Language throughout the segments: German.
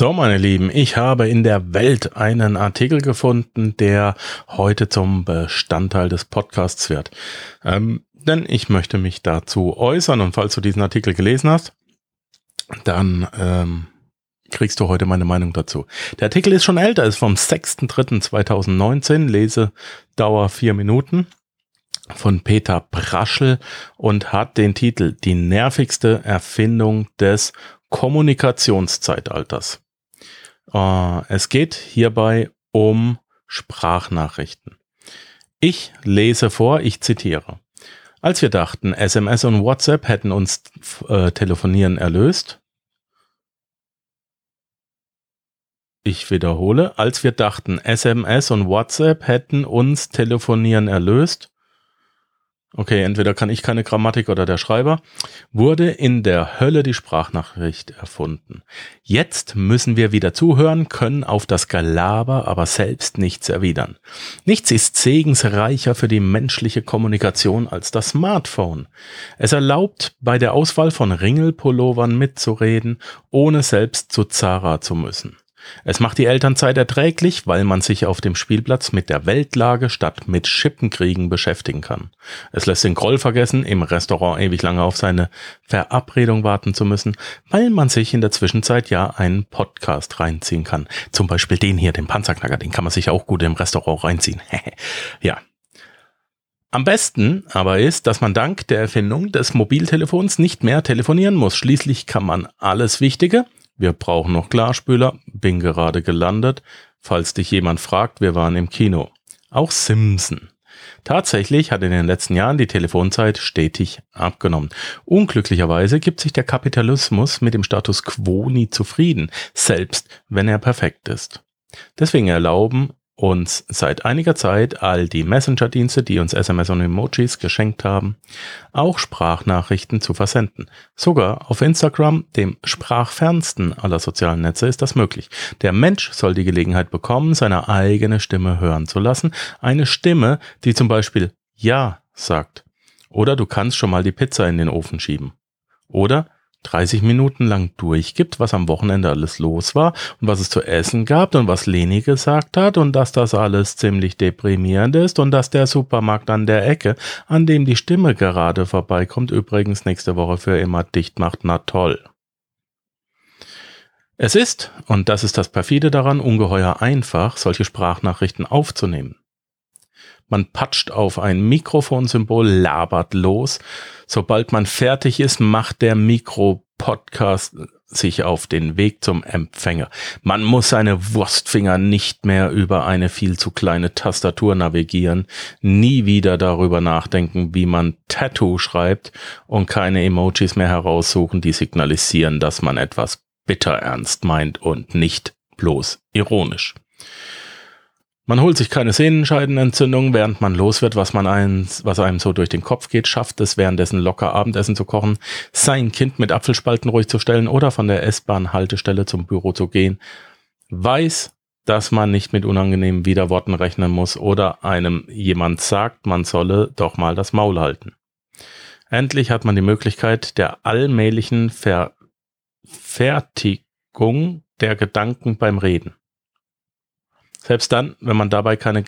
So, meine Lieben, ich habe in der Welt einen Artikel gefunden, der heute zum Bestandteil des Podcasts wird. Ähm, denn ich möchte mich dazu äußern und falls du diesen Artikel gelesen hast, dann ähm, kriegst du heute meine Meinung dazu. Der Artikel ist schon älter, ist vom 6.3.2019, Lesedauer vier Minuten von Peter Braschel und hat den Titel Die nervigste Erfindung des Kommunikationszeitalters. Äh, es geht hierbei um Sprachnachrichten. Ich lese vor, ich zitiere. Als wir dachten, SMS und WhatsApp hätten uns äh, Telefonieren erlöst. Ich wiederhole, als wir dachten, SMS und WhatsApp hätten uns Telefonieren erlöst, okay, entweder kann ich keine Grammatik oder der Schreiber, wurde in der Hölle die Sprachnachricht erfunden. Jetzt müssen wir wieder zuhören, können auf das Gelaber aber selbst nichts erwidern. Nichts ist segensreicher für die menschliche Kommunikation als das Smartphone. Es erlaubt, bei der Auswahl von Ringelpullovern mitzureden, ohne selbst zu Zara zu müssen. Es macht die Elternzeit erträglich, weil man sich auf dem Spielplatz mit der Weltlage statt mit Schippenkriegen beschäftigen kann. Es lässt den Groll vergessen, im Restaurant ewig lange auf seine Verabredung warten zu müssen, weil man sich in der Zwischenzeit ja einen Podcast reinziehen kann. Zum Beispiel den hier, den Panzerknacker, den kann man sich auch gut im Restaurant reinziehen. ja. Am besten aber ist, dass man dank der Erfindung des Mobiltelefons nicht mehr telefonieren muss. Schließlich kann man alles Wichtige, wir brauchen noch Klarspüler. Bin gerade gelandet. Falls dich jemand fragt, wir waren im Kino. Auch Simpson. Tatsächlich hat in den letzten Jahren die Telefonzeit stetig abgenommen. Unglücklicherweise gibt sich der Kapitalismus mit dem Status quo nie zufrieden, selbst wenn er perfekt ist. Deswegen erlauben uns seit einiger Zeit all die Messenger-Dienste, die uns SMS und Emojis geschenkt haben, auch Sprachnachrichten zu versenden. Sogar auf Instagram, dem sprachfernsten aller sozialen Netze, ist das möglich. Der Mensch soll die Gelegenheit bekommen, seine eigene Stimme hören zu lassen. Eine Stimme, die zum Beispiel Ja sagt. Oder du kannst schon mal die Pizza in den Ofen schieben. Oder 30 Minuten lang durchgibt, was am Wochenende alles los war und was es zu essen gab und was Leni gesagt hat und dass das alles ziemlich deprimierend ist und dass der Supermarkt an der Ecke, an dem die Stimme gerade vorbeikommt, übrigens nächste Woche für immer dicht macht, na toll. Es ist, und das ist das perfide daran, ungeheuer einfach, solche Sprachnachrichten aufzunehmen. Man patscht auf ein Mikrofonsymbol, labert los. Sobald man fertig ist, macht der Mikro-Podcast sich auf den Weg zum Empfänger. Man muss seine Wurstfinger nicht mehr über eine viel zu kleine Tastatur navigieren, nie wieder darüber nachdenken, wie man Tattoo schreibt und keine Emojis mehr heraussuchen, die signalisieren, dass man etwas bitter ernst meint und nicht bloß ironisch. Man holt sich keine Sehnenscheidenentzündung, während man los wird, was man eins, was einem so durch den Kopf geht, schafft es währenddessen locker Abendessen zu kochen, sein Kind mit Apfelspalten ruhig zu stellen oder von der S-Bahn-Haltestelle zum Büro zu gehen, weiß, dass man nicht mit unangenehmen Widerworten rechnen muss oder einem jemand sagt, man solle doch mal das Maul halten. Endlich hat man die Möglichkeit der allmählichen Verfertigung der Gedanken beim Reden. Selbst dann, wenn man dabei keine,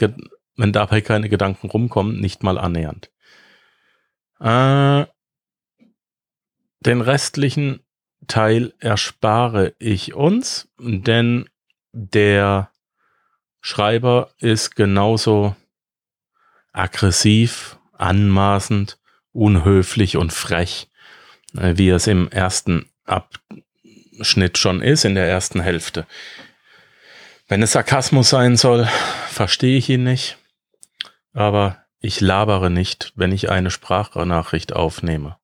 wenn dabei keine Gedanken rumkommen, nicht mal annähernd. Äh, den restlichen Teil erspare ich uns, denn der Schreiber ist genauso aggressiv, anmaßend, unhöflich und frech, äh, wie es im ersten Abschnitt schon ist, in der ersten Hälfte. Wenn es Sarkasmus sein soll, verstehe ich ihn nicht. Aber ich labere nicht, wenn ich eine Sprachnachricht aufnehme.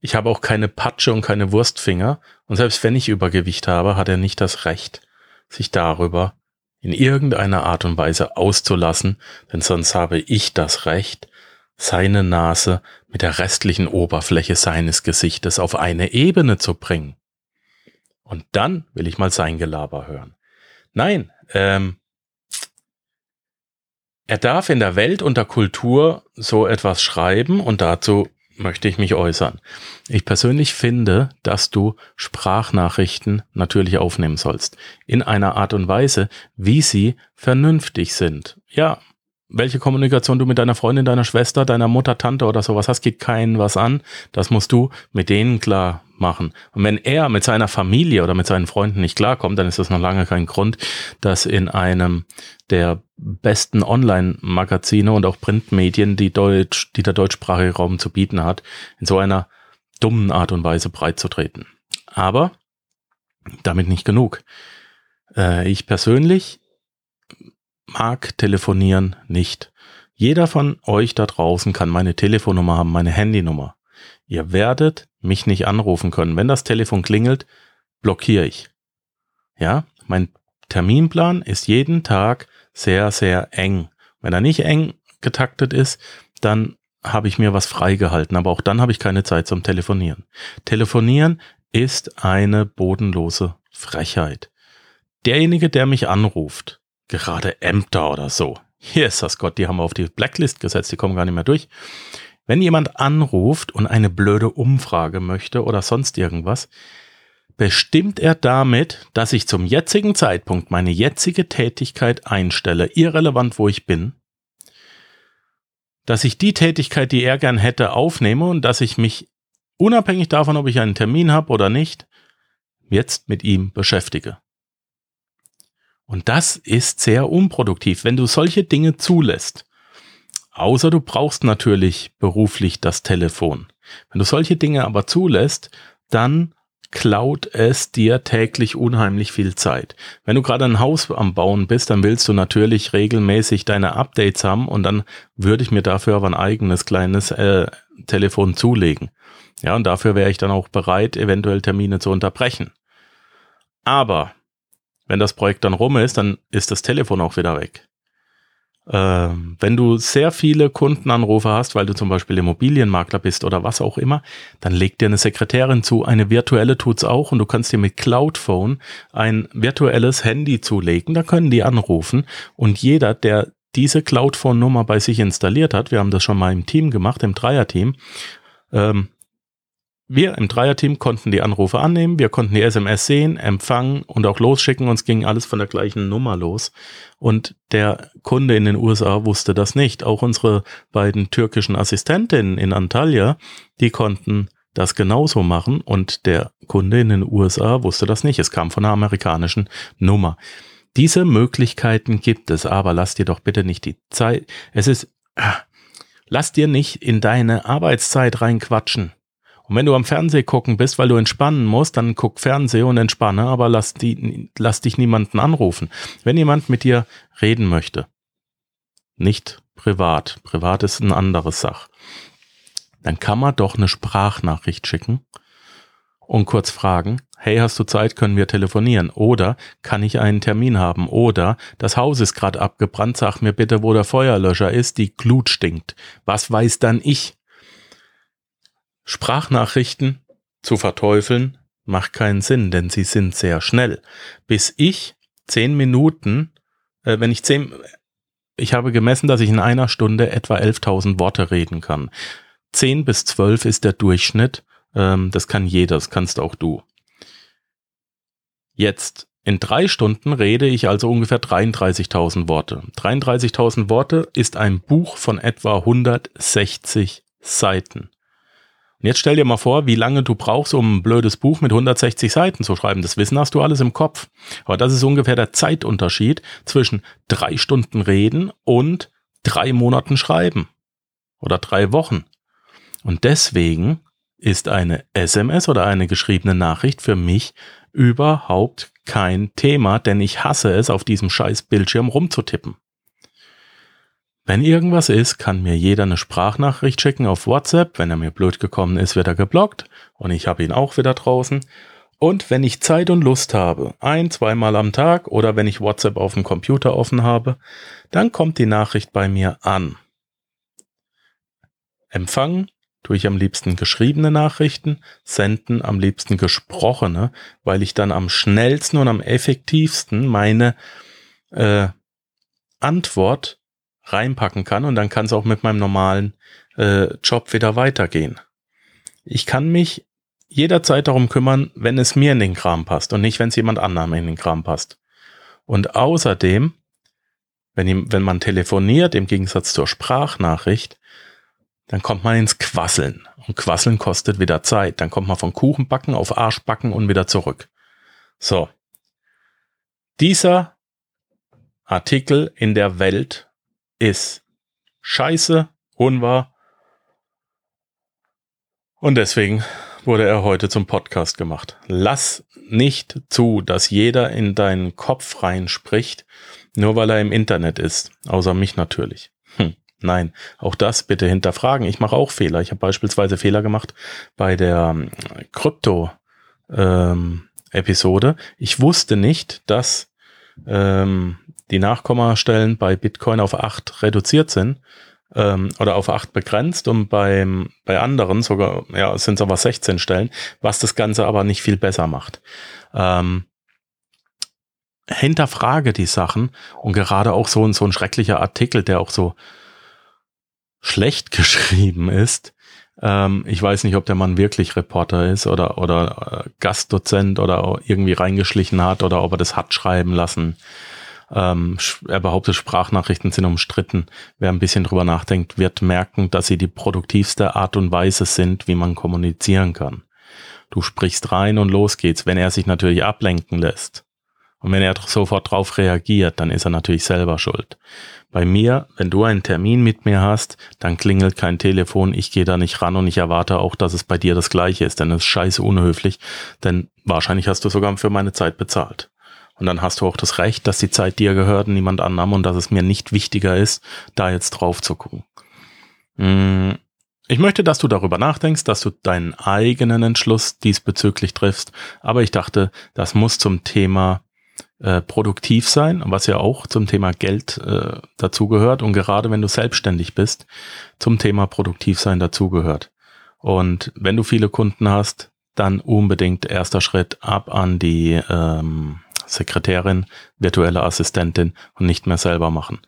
Ich habe auch keine Patsche und keine Wurstfinger, und selbst wenn ich Übergewicht habe, hat er nicht das Recht, sich darüber in irgendeiner Art und Weise auszulassen, denn sonst habe ich das Recht, seine Nase mit der restlichen Oberfläche seines Gesichtes auf eine Ebene zu bringen. Und dann will ich mal sein Gelaber hören. Nein, ähm, er darf in der Welt und der Kultur so etwas schreiben und dazu möchte ich mich äußern. Ich persönlich finde, dass du Sprachnachrichten natürlich aufnehmen sollst. In einer Art und Weise, wie sie vernünftig sind. Ja, welche Kommunikation du mit deiner Freundin, deiner Schwester, deiner Mutter, Tante oder sowas hast, geht keinen was an. Das musst du mit denen klar machen. Und wenn er mit seiner Familie oder mit seinen Freunden nicht klarkommt, dann ist das noch lange kein Grund, dass in einem der besten Online-Magazine und auch Printmedien, die Deutsch, die der deutschsprachige Raum zu bieten hat, in so einer dummen Art und Weise breit zu treten. Aber damit nicht genug. Äh, ich persönlich mag telefonieren nicht. Jeder von euch da draußen kann meine Telefonnummer haben, meine Handynummer. Ihr werdet mich nicht anrufen können. Wenn das Telefon klingelt, blockiere ich. Ja, mein Terminplan ist jeden Tag sehr, sehr eng. Wenn er nicht eng getaktet ist, dann habe ich mir was freigehalten, aber auch dann habe ich keine Zeit zum Telefonieren. Telefonieren ist eine bodenlose Frechheit. Derjenige, der mich anruft, gerade Ämter oder so, hier ist das Gott, die haben wir auf die Blacklist gesetzt, die kommen gar nicht mehr durch. Wenn jemand anruft und eine blöde Umfrage möchte oder sonst irgendwas, bestimmt er damit, dass ich zum jetzigen Zeitpunkt meine jetzige Tätigkeit einstelle, irrelevant wo ich bin, dass ich die Tätigkeit, die er gern hätte, aufnehme und dass ich mich unabhängig davon, ob ich einen Termin habe oder nicht, jetzt mit ihm beschäftige. Und das ist sehr unproduktiv, wenn du solche Dinge zulässt. Außer du brauchst natürlich beruflich das Telefon. Wenn du solche Dinge aber zulässt, dann klaut es dir täglich unheimlich viel Zeit. Wenn du gerade ein Haus am Bauen bist, dann willst du natürlich regelmäßig deine Updates haben und dann würde ich mir dafür aber ein eigenes kleines äh, Telefon zulegen. Ja, und dafür wäre ich dann auch bereit, eventuell Termine zu unterbrechen. Aber wenn das Projekt dann rum ist, dann ist das Telefon auch wieder weg. Ähm, wenn du sehr viele Kundenanrufe hast, weil du zum Beispiel Immobilienmakler bist oder was auch immer, dann leg dir eine Sekretärin zu. Eine virtuelle tut's auch und du kannst dir mit Cloudphone ein virtuelles Handy zulegen. Da können die anrufen und jeder, der diese Cloudphone-Nummer bei sich installiert hat, wir haben das schon mal im Team gemacht, im Dreierteam, ähm, wir im Dreierteam konnten die Anrufe annehmen, wir konnten die SMS sehen, empfangen und auch losschicken. Uns ging alles von der gleichen Nummer los. Und der Kunde in den USA wusste das nicht. Auch unsere beiden türkischen Assistentinnen in Antalya, die konnten das genauso machen. Und der Kunde in den USA wusste das nicht. Es kam von einer amerikanischen Nummer. Diese Möglichkeiten gibt es, aber lass dir doch bitte nicht die Zeit. Es ist, ah, lass dir nicht in deine Arbeitszeit reinquatschen und wenn du am Fernseh gucken bist, weil du entspannen musst, dann guck Fernseh und entspanne, aber lass, die, lass dich niemanden anrufen. Wenn jemand mit dir reden möchte, nicht privat, privat ist ein anderes Sach, dann kann man doch eine Sprachnachricht schicken und kurz fragen, hey, hast du Zeit, können wir telefonieren? Oder kann ich einen Termin haben? Oder das Haus ist gerade abgebrannt, sag mir bitte, wo der Feuerlöscher ist, die Glut stinkt. Was weiß dann ich? Sprachnachrichten zu verteufeln macht keinen Sinn, denn sie sind sehr schnell. Bis ich zehn Minuten, äh, wenn ich zehn, ich habe gemessen, dass ich in einer Stunde etwa 11.000 Worte reden kann. Zehn bis zwölf ist der Durchschnitt. Ähm, das kann jeder, das kannst auch du. Jetzt in drei Stunden rede ich also ungefähr 33.000 Worte. 33.000 Worte ist ein Buch von etwa 160 Seiten. Und jetzt stell dir mal vor, wie lange du brauchst, um ein blödes Buch mit 160 Seiten zu schreiben. Das Wissen hast du alles im Kopf. Aber das ist ungefähr der Zeitunterschied zwischen drei Stunden reden und drei Monaten schreiben. Oder drei Wochen. Und deswegen ist eine SMS oder eine geschriebene Nachricht für mich überhaupt kein Thema, denn ich hasse es, auf diesem scheiß Bildschirm rumzutippen. Wenn irgendwas ist, kann mir jeder eine Sprachnachricht schicken auf WhatsApp. Wenn er mir blöd gekommen ist, wird er geblockt und ich habe ihn auch wieder draußen. Und wenn ich Zeit und Lust habe, ein, zweimal am Tag oder wenn ich WhatsApp auf dem Computer offen habe, dann kommt die Nachricht bei mir an. Empfangen tue ich am liebsten geschriebene Nachrichten, senden am liebsten gesprochene, weil ich dann am schnellsten und am effektivsten meine äh, Antwort reinpacken kann und dann kann es auch mit meinem normalen äh, Job wieder weitergehen. Ich kann mich jederzeit darum kümmern, wenn es mir in den Kram passt und nicht, wenn es jemand anderem in den Kram passt. Und außerdem, wenn, wenn man telefoniert, im Gegensatz zur Sprachnachricht, dann kommt man ins Quasseln. Und Quasseln kostet wieder Zeit. Dann kommt man von Kuchenbacken auf Arschbacken und wieder zurück. So. Dieser Artikel in der Welt ist scheiße, unwahr. Und deswegen wurde er heute zum Podcast gemacht. Lass nicht zu, dass jeder in deinen Kopf reinspricht, nur weil er im Internet ist. Außer mich natürlich. Hm. Nein, auch das bitte hinterfragen. Ich mache auch Fehler. Ich habe beispielsweise Fehler gemacht bei der ähm, Krypto-Episode. Ähm, ich wusste nicht, dass ähm, die Nachkommastellen bei Bitcoin auf acht reduziert sind ähm, oder auf acht begrenzt und beim, bei anderen sogar, ja, sind es aber 16 Stellen, was das Ganze aber nicht viel besser macht. Ähm, hinterfrage die Sachen und gerade auch so, so ein schrecklicher Artikel, der auch so schlecht geschrieben ist. Ähm, ich weiß nicht, ob der Mann wirklich Reporter ist oder, oder äh, Gastdozent oder irgendwie reingeschlichen hat oder ob er das hat schreiben lassen. Ähm, er behauptet, Sprachnachrichten sind umstritten. Wer ein bisschen drüber nachdenkt, wird merken, dass sie die produktivste Art und Weise sind, wie man kommunizieren kann. Du sprichst rein und los geht's, wenn er sich natürlich ablenken lässt. Und wenn er sofort drauf reagiert, dann ist er natürlich selber schuld. Bei mir, wenn du einen Termin mit mir hast, dann klingelt kein Telefon, ich gehe da nicht ran und ich erwarte auch, dass es bei dir das gleiche ist, denn es ist scheiße unhöflich, denn wahrscheinlich hast du sogar für meine Zeit bezahlt. Und dann hast du auch das Recht, dass die Zeit dir gehört und niemand anderem und dass es mir nicht wichtiger ist, da jetzt drauf zu gucken. Mm, ich möchte, dass du darüber nachdenkst, dass du deinen eigenen Entschluss diesbezüglich triffst, aber ich dachte, das muss zum Thema äh, produktiv sein, was ja auch zum Thema Geld äh, dazugehört und gerade wenn du selbstständig bist, zum Thema produktiv sein dazugehört. Und wenn du viele Kunden hast, dann unbedingt erster Schritt ab an die ähm, Sekretärin, virtuelle Assistentin und nicht mehr selber machen.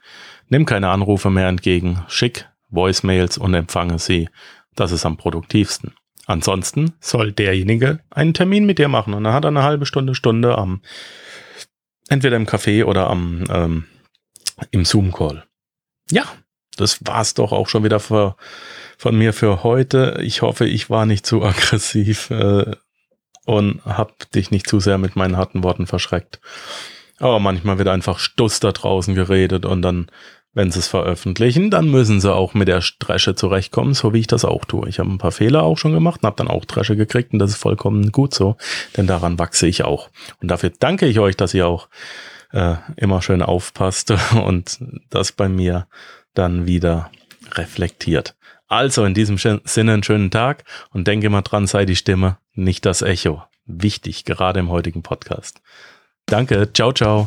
Nimm keine Anrufe mehr entgegen, schick Voicemails und empfange sie. Das ist am produktivsten. Ansonsten soll derjenige einen Termin mit dir machen und dann hat er eine halbe Stunde, Stunde am entweder im Café oder am ähm, im Zoom-Call. Ja, das war's doch auch schon wieder für, von mir für heute. Ich hoffe, ich war nicht zu aggressiv äh, und hab dich nicht zu sehr mit meinen harten Worten verschreckt. Aber manchmal wird einfach Stuss da draußen geredet und dann wenn sie es veröffentlichen, dann müssen sie auch mit der Dresche zurechtkommen, so wie ich das auch tue. Ich habe ein paar Fehler auch schon gemacht und habe dann auch Dresche gekriegt und das ist vollkommen gut so, denn daran wachse ich auch. Und dafür danke ich euch, dass ihr auch äh, immer schön aufpasst und das bei mir dann wieder reflektiert. Also in diesem Sinne einen schönen Tag und denke mal dran, sei die Stimme, nicht das Echo. Wichtig, gerade im heutigen Podcast. Danke, ciao, ciao.